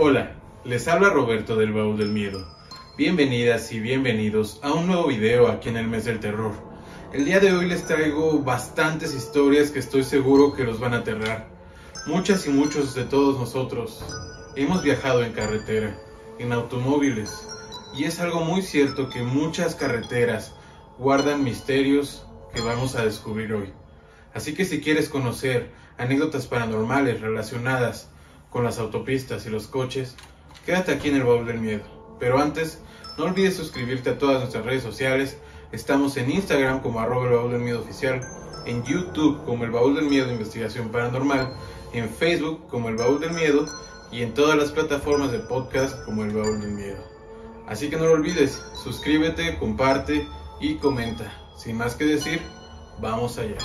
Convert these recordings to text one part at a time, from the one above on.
Hola, les habla Roberto del Baúl del Miedo. Bienvenidas y bienvenidos a un nuevo video aquí en el mes del terror. El día de hoy les traigo bastantes historias que estoy seguro que los van a aterrar. Muchas y muchos de todos nosotros hemos viajado en carretera, en automóviles, y es algo muy cierto que muchas carreteras guardan misterios que vamos a descubrir hoy. Así que si quieres conocer anécdotas paranormales relacionadas con las autopistas y los coches, quédate aquí en el baúl del miedo. Pero antes, no olvides suscribirte a todas nuestras redes sociales. Estamos en Instagram como arroba el baúl del miedo oficial, en YouTube como el baúl del miedo investigación paranormal, en Facebook como el baúl del miedo y en todas las plataformas de podcast como el baúl del miedo. Así que no lo olvides, suscríbete, comparte y comenta. Sin más que decir, vamos allá.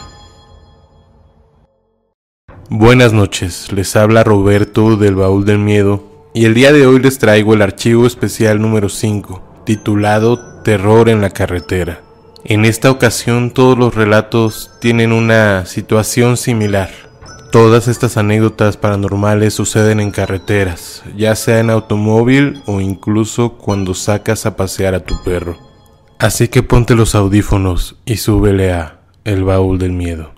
Buenas noches, les habla Roberto del Baúl del Miedo y el día de hoy les traigo el archivo especial número 5, titulado Terror en la carretera. En esta ocasión todos los relatos tienen una situación similar. Todas estas anécdotas paranormales suceden en carreteras, ya sea en automóvil o incluso cuando sacas a pasear a tu perro. Así que ponte los audífonos y súbele a El Baúl del Miedo.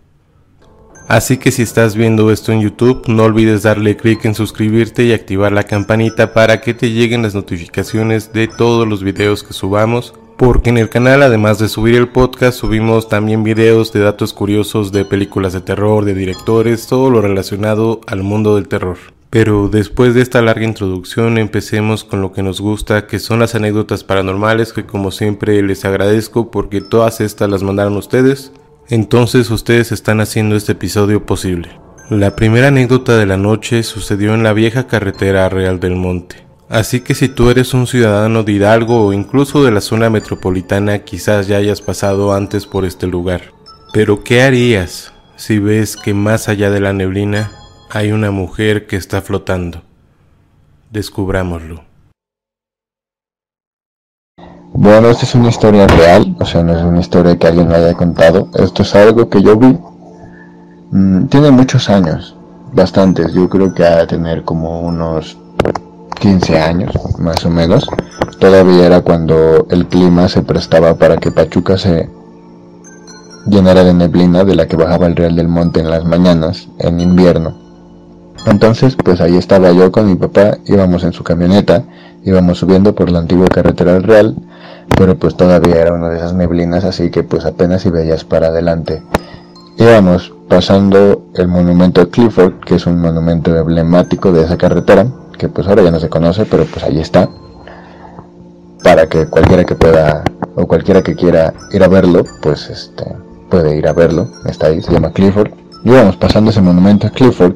Así que si estás viendo esto en YouTube, no olvides darle clic en suscribirte y activar la campanita para que te lleguen las notificaciones de todos los videos que subamos. Porque en el canal, además de subir el podcast, subimos también videos de datos curiosos de películas de terror, de directores, todo lo relacionado al mundo del terror. Pero después de esta larga introducción, empecemos con lo que nos gusta, que son las anécdotas paranormales, que como siempre les agradezco porque todas estas las mandaron ustedes. Entonces ustedes están haciendo este episodio posible. La primera anécdota de la noche sucedió en la vieja carretera Real del Monte. Así que si tú eres un ciudadano de Hidalgo o incluso de la zona metropolitana quizás ya hayas pasado antes por este lugar. Pero ¿qué harías si ves que más allá de la neblina hay una mujer que está flotando? Descubrámoslo. Bueno, esta es una historia real, o sea, no es una historia que alguien me haya contado. Esto es algo que yo vi. Mm, tiene muchos años, bastantes. Yo creo que ha de tener como unos 15 años, más o menos. Todavía era cuando el clima se prestaba para que Pachuca se llenara de neblina de la que bajaba el Real del Monte en las mañanas, en invierno. Entonces, pues ahí estaba yo con mi papá, íbamos en su camioneta, íbamos subiendo por la antigua carretera Real pero pues todavía era una de esas neblinas, así que pues apenas si veías para adelante. Íbamos pasando el monumento Clifford, que es un monumento emblemático de esa carretera, que pues ahora ya no se conoce, pero pues ahí está. Para que cualquiera que pueda, o cualquiera que quiera ir a verlo, pues este, puede ir a verlo. Está ahí, se llama Clifford. Íbamos pasando ese monumento Clifford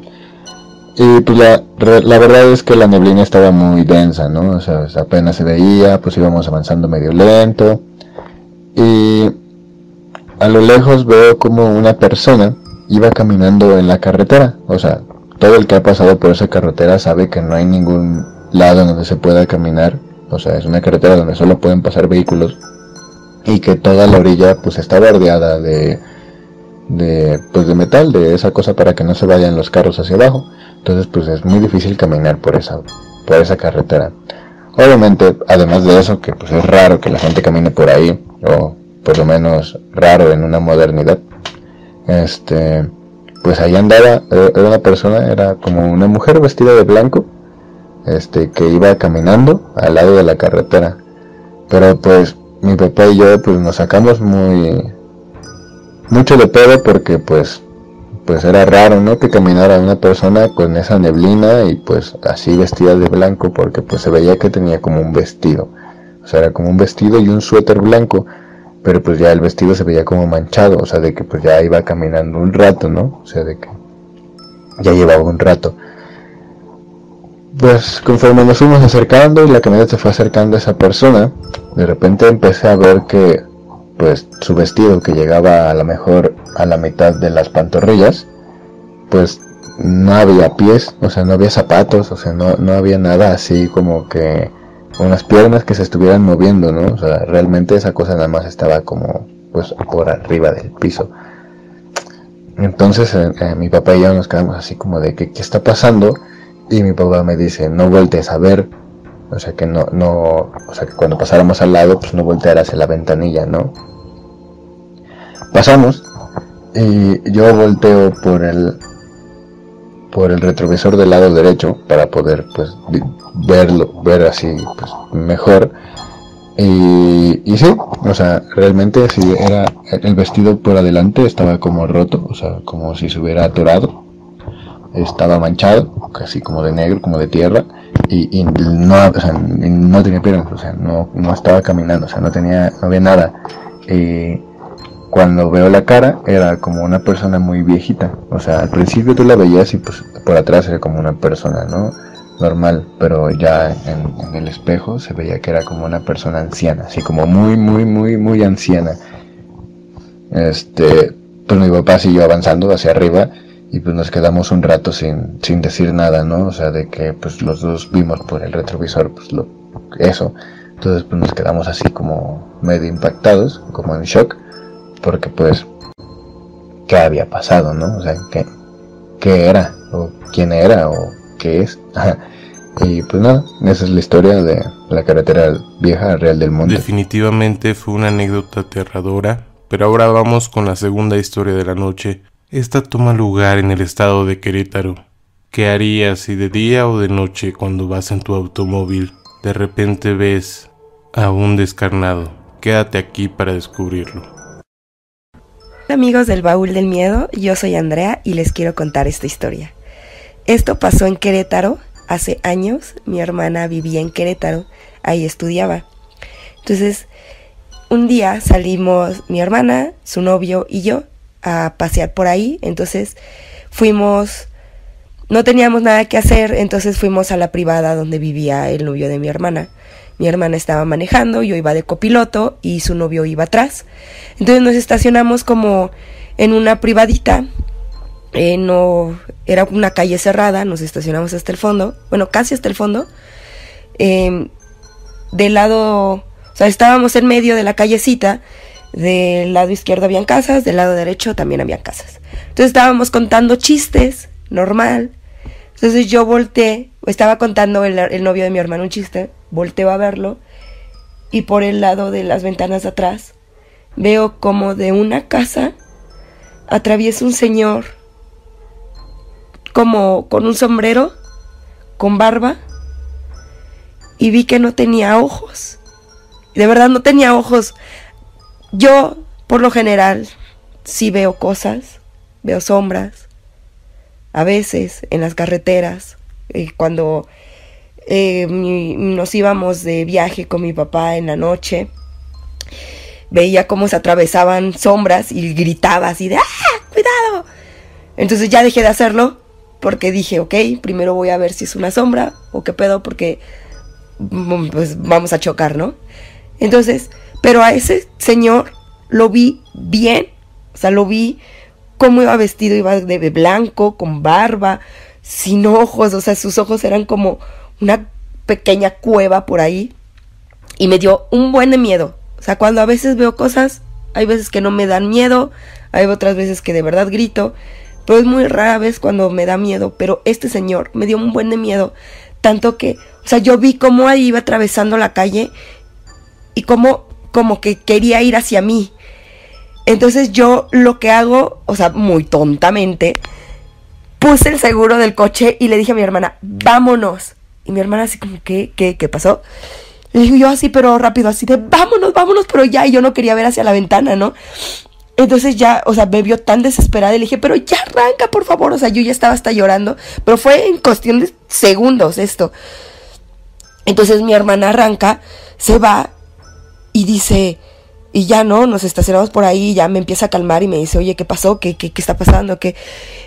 y pues la, la, verdad es que la neblina estaba muy densa, ¿no? O sea, apenas se veía, pues íbamos avanzando medio lento. Y a lo lejos veo como una persona iba caminando en la carretera. O sea, todo el que ha pasado por esa carretera sabe que no hay ningún lado donde se pueda caminar. O sea, es una carretera donde solo pueden pasar vehículos. Y que toda la orilla pues está bordeada de, de, pues de metal, de esa cosa para que no se vayan los carros hacia abajo. Entonces pues es muy difícil caminar por esa, por esa carretera. Obviamente, además de eso, que pues es raro que la gente camine por ahí, o por lo menos raro en una modernidad, este, pues ahí andaba, eh, era una persona, era como una mujer vestida de blanco, este, que iba caminando al lado de la carretera. Pero pues mi papá y yo pues nos sacamos muy, mucho de pedo porque pues pues era raro, ¿no? Que caminara una persona con esa neblina y pues así vestida de blanco porque pues se veía que tenía como un vestido. O sea, era como un vestido y un suéter blanco, pero pues ya el vestido se veía como manchado, o sea, de que pues ya iba caminando un rato, ¿no? O sea, de que ya llevaba un rato. Pues conforme nos fuimos acercando y la camioneta se fue acercando a esa persona, de repente empecé a ver que pues su vestido que llegaba a lo mejor a la mitad de las pantorrillas, pues no había pies, o sea, no había zapatos, o sea, no, no había nada así como que unas piernas que se estuvieran moviendo, ¿no? O sea, realmente esa cosa nada más estaba como pues por arriba del piso. Entonces eh, eh, mi papá y yo nos quedamos así como de que qué está pasando y mi papá me dice, no voltees a ver, o sea que no, no, o sea que cuando pasáramos al lado, pues no voltear hacia la ventanilla, ¿no? Pasamos y yo volteo por el por el retrovisor del lado derecho para poder pues verlo, ver así pues mejor. Y, y sí, o sea, realmente sí era el vestido por adelante estaba como roto, o sea, como si se hubiera atorado. Estaba manchado, casi como de negro, como de tierra, y, no, o sea, no tenía piernas, o sea, no, no estaba caminando, o sea, no tenía, no había nada. Y cuando veo la cara era como una persona muy viejita. O sea, al principio tú la veías y pues por atrás era como una persona, ¿no? Normal, pero ya en, el espejo se veía que era como una persona anciana, así como muy, muy, muy, muy anciana. Este, pues mi papá siguió avanzando hacia arriba y pues nos quedamos un rato sin, sin decir nada, ¿no? O sea, de que pues los dos vimos por el retrovisor, pues lo, eso. Entonces pues nos quedamos así como medio impactados, como en shock porque pues, ¿qué había pasado, no? O sea, ¿qué, qué era? ¿O quién era? ¿O qué es? y pues nada, esa es la historia de la carretera vieja Real del Monte. Definitivamente fue una anécdota aterradora, pero ahora vamos con la segunda historia de la noche. Esta toma lugar en el estado de Querétaro. ¿Qué harías si de día o de noche cuando vas en tu automóvil de repente ves a un descarnado? Quédate aquí para descubrirlo amigos del Baúl del Miedo, yo soy Andrea y les quiero contar esta historia. Esto pasó en Querétaro hace años, mi hermana vivía en Querétaro, ahí estudiaba. Entonces, un día salimos mi hermana, su novio y yo a pasear por ahí, entonces fuimos, no teníamos nada que hacer, entonces fuimos a la privada donde vivía el novio de mi hermana. Mi hermana estaba manejando, yo iba de copiloto y su novio iba atrás. Entonces nos estacionamos como en una privadita. Eh, no era una calle cerrada, nos estacionamos hasta el fondo, bueno, casi hasta el fondo. Em, del lado, o sea, estábamos en medio de la callecita. Del lado izquierdo habían casas, del lado derecho también había casas. Entonces estábamos contando chistes, normal. Entonces yo volteé, estaba contando el, el novio de mi hermano un chiste, volteo a verlo y por el lado de las ventanas atrás veo como de una casa atraviesa un señor como con un sombrero, con barba, y vi que no tenía ojos. De verdad no tenía ojos. Yo, por lo general, sí veo cosas, veo sombras, a veces en las carreteras, eh, cuando eh, nos íbamos de viaje con mi papá en la noche. Veía cómo se atravesaban sombras y gritaba así de ¡Ah! ¡Cuidado! Entonces ya dejé de hacerlo porque dije, ok, primero voy a ver si es una sombra o qué pedo porque mm, pues vamos a chocar, ¿no? Entonces, pero a ese señor lo vi bien, o sea, lo vi cómo iba vestido, iba de blanco, con barba, sin ojos, o sea, sus ojos eran como una pequeña cueva por ahí y me dio un buen de miedo. O sea, cuando a veces veo cosas, hay veces que no me dan miedo, hay otras veces que de verdad grito, pero es muy rara vez cuando me da miedo, pero este señor me dio un buen de miedo, tanto que, o sea, yo vi cómo ahí iba atravesando la calle y cómo como que quería ir hacia mí. Entonces yo lo que hago, o sea, muy tontamente, puse el seguro del coche y le dije a mi hermana, vámonos. Y mi hermana así como, ¿qué? ¿Qué? ¿Qué pasó? Le digo yo así, pero rápido, así de, vámonos, vámonos, pero ya, y yo no quería ver hacia la ventana, ¿no? Entonces ya, o sea, me vio tan desesperada y le dije, pero ya arranca, por favor. O sea, yo ya estaba hasta llorando, pero fue en cuestión de segundos esto. Entonces mi hermana arranca, se va y dice, y ya no, nos estacionamos por ahí, ya me empieza a calmar y me dice, oye, ¿qué pasó? ¿Qué, qué, qué está pasando? ¿Qué?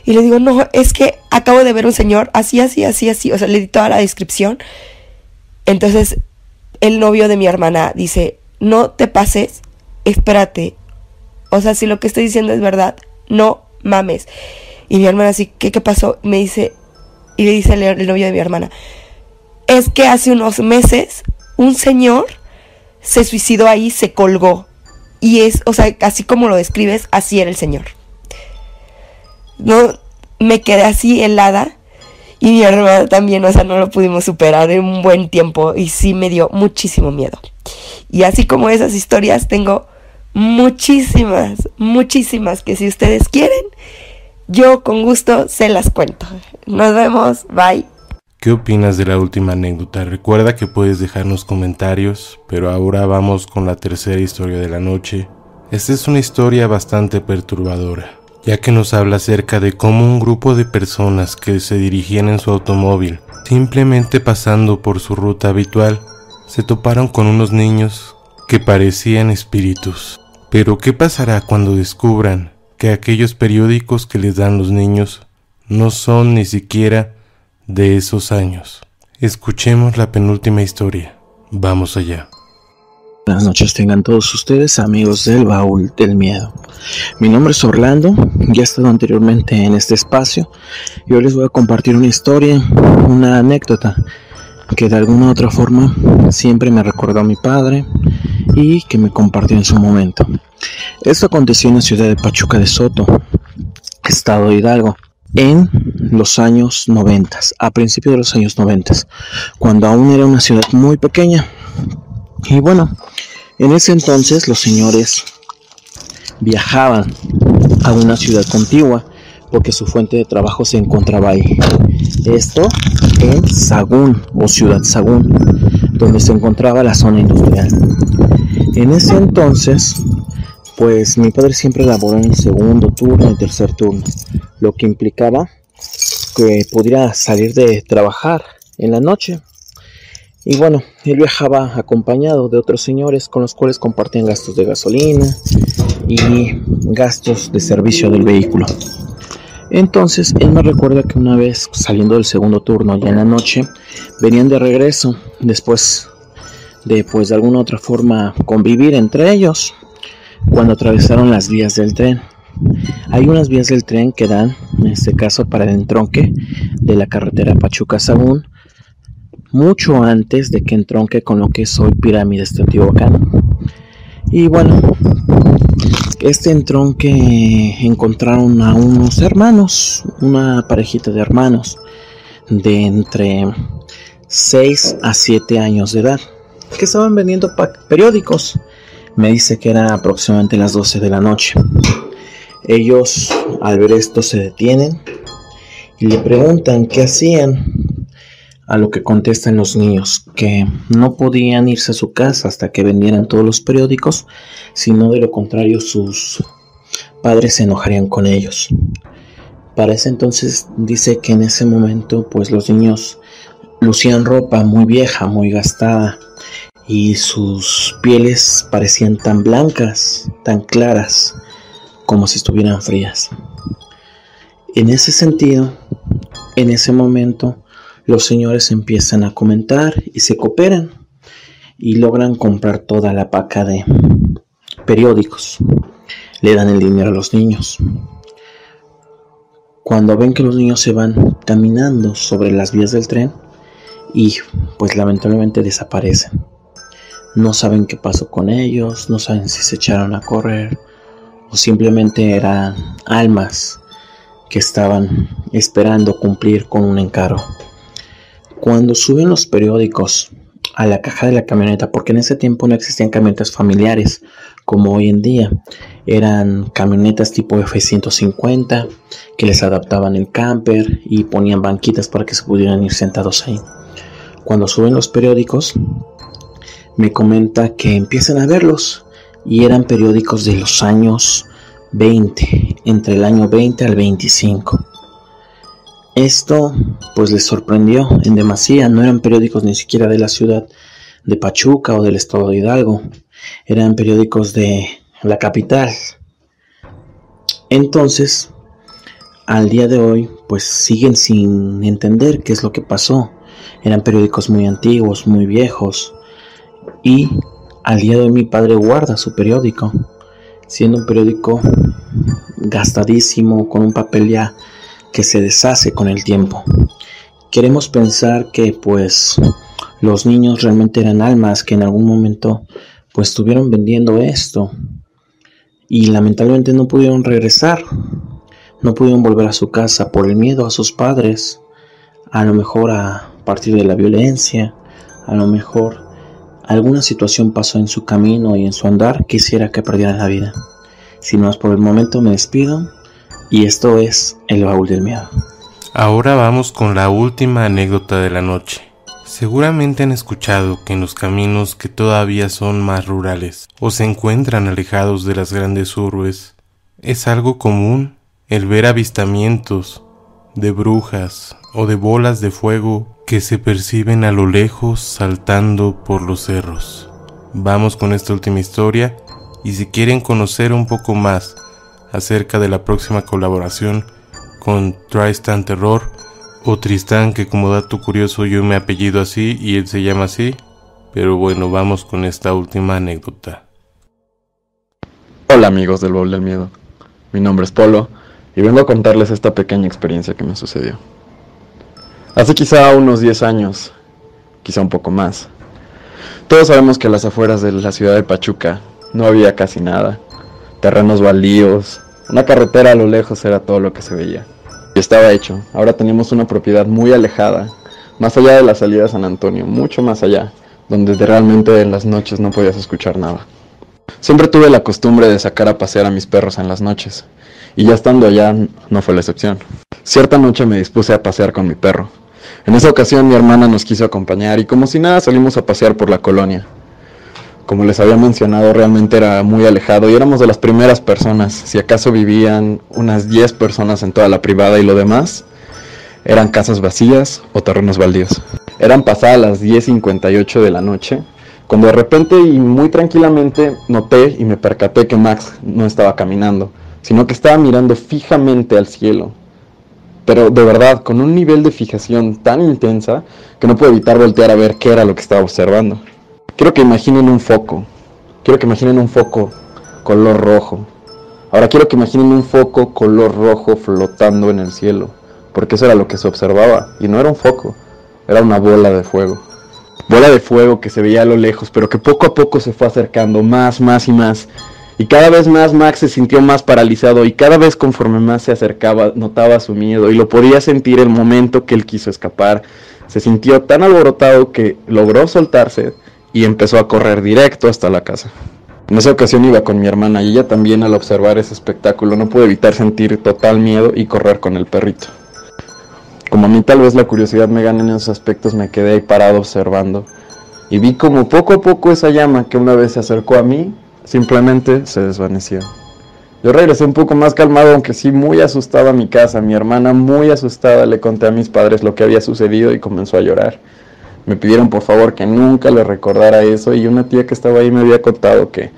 Y le digo, no, es que acabo de ver un señor así, así, así, así. O sea, le di toda la descripción. Entonces, el novio de mi hermana dice, no te pases, espérate. O sea, si lo que estoy diciendo es verdad, no mames. Y mi hermana así, ¿qué, qué pasó? Me dice, y le dice el novio de mi hermana, es que hace unos meses un señor se suicidó ahí, se colgó. Y es, o sea, así como lo describes, así era el Señor. No, me quedé así helada Y mi hermana también, o sea, no lo pudimos superar en un buen tiempo y sí me dio muchísimo miedo. Y así como esas historias, tengo muchísimas, muchísimas que si ustedes quieren, yo con gusto se las cuento. Nos vemos, bye. ¿Qué opinas de la última anécdota? Recuerda que puedes dejarnos comentarios, pero ahora vamos con la tercera historia de la noche. Esta es una historia bastante perturbadora ya que nos habla acerca de cómo un grupo de personas que se dirigían en su automóvil, simplemente pasando por su ruta habitual, se toparon con unos niños que parecían espíritus. Pero ¿qué pasará cuando descubran que aquellos periódicos que les dan los niños no son ni siquiera de esos años? Escuchemos la penúltima historia. Vamos allá. Buenas noches tengan todos ustedes amigos del baúl del miedo. Mi nombre es Orlando, ya he estado anteriormente en este espacio y hoy les voy a compartir una historia, una anécdota que de alguna u otra forma siempre me recordó a mi padre y que me compartió en su momento. Esto aconteció en la ciudad de Pachuca de Soto, estado de Hidalgo, en los años 90, a principios de los años 90, cuando aún era una ciudad muy pequeña y bueno, en ese entonces los señores viajaban a una ciudad contigua porque su fuente de trabajo se encontraba ahí. Esto en Sagún o Ciudad Sagún, donde se encontraba la zona industrial. En ese entonces, pues mi padre siempre laboró en el segundo turno y tercer turno, lo que implicaba que pudiera salir de trabajar en la noche y bueno, él viajaba acompañado de otros señores con los cuales compartían gastos de gasolina y gastos de servicio del vehículo. Entonces, él me recuerda que una vez saliendo del segundo turno ya en la noche, venían de regreso después de pues de alguna otra forma convivir entre ellos cuando atravesaron las vías del tren. Hay unas vías del tren que dan, en este caso para el entronque de la carretera Pachuca-Sagún, mucho antes de que entronque con lo que es hoy Pirámides de Teotihuacán. Y bueno, este entronque encontraron a unos hermanos, una parejita de hermanos de entre 6 a 7 años de edad, que estaban vendiendo periódicos. Me dice que era aproximadamente las 12 de la noche. Ellos al ver esto se detienen y le preguntan qué hacían a lo que contestan los niños, que no podían irse a su casa hasta que vendieran todos los periódicos, sino de lo contrario sus padres se enojarían con ellos. Para ese entonces dice que en ese momento pues los niños lucían ropa muy vieja, muy gastada y sus pieles parecían tan blancas, tan claras, como si estuvieran frías. En ese sentido, en ese momento, los señores empiezan a comentar y se cooperan y logran comprar toda la paca de periódicos. Le dan el dinero a los niños. Cuando ven que los niños se van caminando sobre las vías del tren y pues lamentablemente desaparecen. No saben qué pasó con ellos, no saben si se echaron a correr o simplemente eran almas que estaban esperando cumplir con un encargo cuando suben los periódicos a la caja de la camioneta, porque en ese tiempo no existían camionetas familiares como hoy en día, eran camionetas tipo F-150 que les adaptaban el camper y ponían banquitas para que se pudieran ir sentados ahí. Cuando suben los periódicos, me comenta que empiezan a verlos y eran periódicos de los años 20, entre el año 20 al 25. Esto pues les sorprendió en demasía, no eran periódicos ni siquiera de la ciudad de Pachuca o del estado de Hidalgo, eran periódicos de la capital. Entonces, al día de hoy, pues siguen sin entender qué es lo que pasó. Eran periódicos muy antiguos, muy viejos. Y al día de hoy mi padre guarda su periódico, siendo un periódico gastadísimo, con un papel ya que se deshace con el tiempo. Queremos pensar que pues los niños realmente eran almas que en algún momento pues estuvieron vendiendo esto y lamentablemente no pudieron regresar, no pudieron volver a su casa por el miedo a sus padres, a lo mejor a partir de la violencia, a lo mejor alguna situación pasó en su camino y en su andar quisiera que perdieran la vida. Sin más por el momento me despido y esto es el baúl del miedo. Ahora vamos con la última anécdota de la noche. Seguramente han escuchado que en los caminos que todavía son más rurales o se encuentran alejados de las grandes urbes, es algo común el ver avistamientos de brujas o de bolas de fuego que se perciben a lo lejos saltando por los cerros. Vamos con esta última historia y si quieren conocer un poco más acerca de la próxima colaboración con Tristan Terror o Tristán que como dato curioso yo me apellido así y él se llama así, pero bueno, vamos con esta última anécdota. Hola amigos del Bowl del Miedo, mi nombre es Polo y vengo a contarles esta pequeña experiencia que me sucedió. Hace quizá unos 10 años, quizá un poco más. Todos sabemos que a las afueras de la ciudad de Pachuca no había casi nada. Terrenos baldíos, una carretera a lo lejos era todo lo que se veía. Y estaba hecho. Ahora teníamos una propiedad muy alejada, más allá de la salida de San Antonio, mucho más allá, donde realmente en las noches no podías escuchar nada. Siempre tuve la costumbre de sacar a pasear a mis perros en las noches, y ya estando allá no fue la excepción. Cierta noche me dispuse a pasear con mi perro. En esa ocasión mi hermana nos quiso acompañar y como si nada salimos a pasear por la colonia. Como les había mencionado, realmente era muy alejado y éramos de las primeras personas. Si acaso vivían unas 10 personas en toda la privada y lo demás eran casas vacías o terrenos baldíos. Eran pasadas las 10.58 de la noche cuando de repente y muy tranquilamente noté y me percaté que Max no estaba caminando, sino que estaba mirando fijamente al cielo pero de verdad, con un nivel de fijación tan intensa que no puedo evitar voltear a ver qué era lo que estaba observando. Quiero que imaginen un foco, quiero que imaginen un foco color rojo. Ahora quiero que imaginen un foco color rojo flotando en el cielo, porque eso era lo que se observaba, y no era un foco, era una bola de fuego. Bola de fuego que se veía a lo lejos, pero que poco a poco se fue acercando más, más y más, y cada vez más Max se sintió más paralizado y cada vez conforme más se acercaba notaba su miedo y lo podía sentir el momento que él quiso escapar. Se sintió tan alborotado que logró soltarse y empezó a correr directo hasta la casa. En esa ocasión iba con mi hermana y ella también al observar ese espectáculo no pudo evitar sentir total miedo y correr con el perrito. Como a mí tal vez la curiosidad me gane en esos aspectos me quedé ahí parado observando y vi como poco a poco esa llama que una vez se acercó a mí simplemente se desvaneció. Yo regresé un poco más calmado, aunque sí muy asustado a mi casa. Mi hermana muy asustada le conté a mis padres lo que había sucedido y comenzó a llorar. Me pidieron por favor que nunca le recordara eso y una tía que estaba ahí me había contado que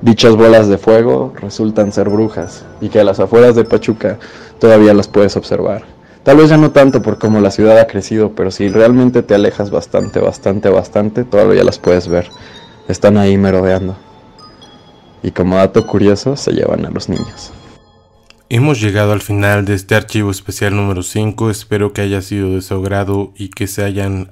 dichas bolas de fuego resultan ser brujas y que a las afueras de Pachuca todavía las puedes observar. Tal vez ya no tanto por cómo la ciudad ha crecido, pero si realmente te alejas bastante, bastante, bastante, todavía las puedes ver. Están ahí merodeando y como dato curioso se llevan a los niños. Hemos llegado al final de este archivo especial número 5, espero que haya sido de su agrado y que se hayan...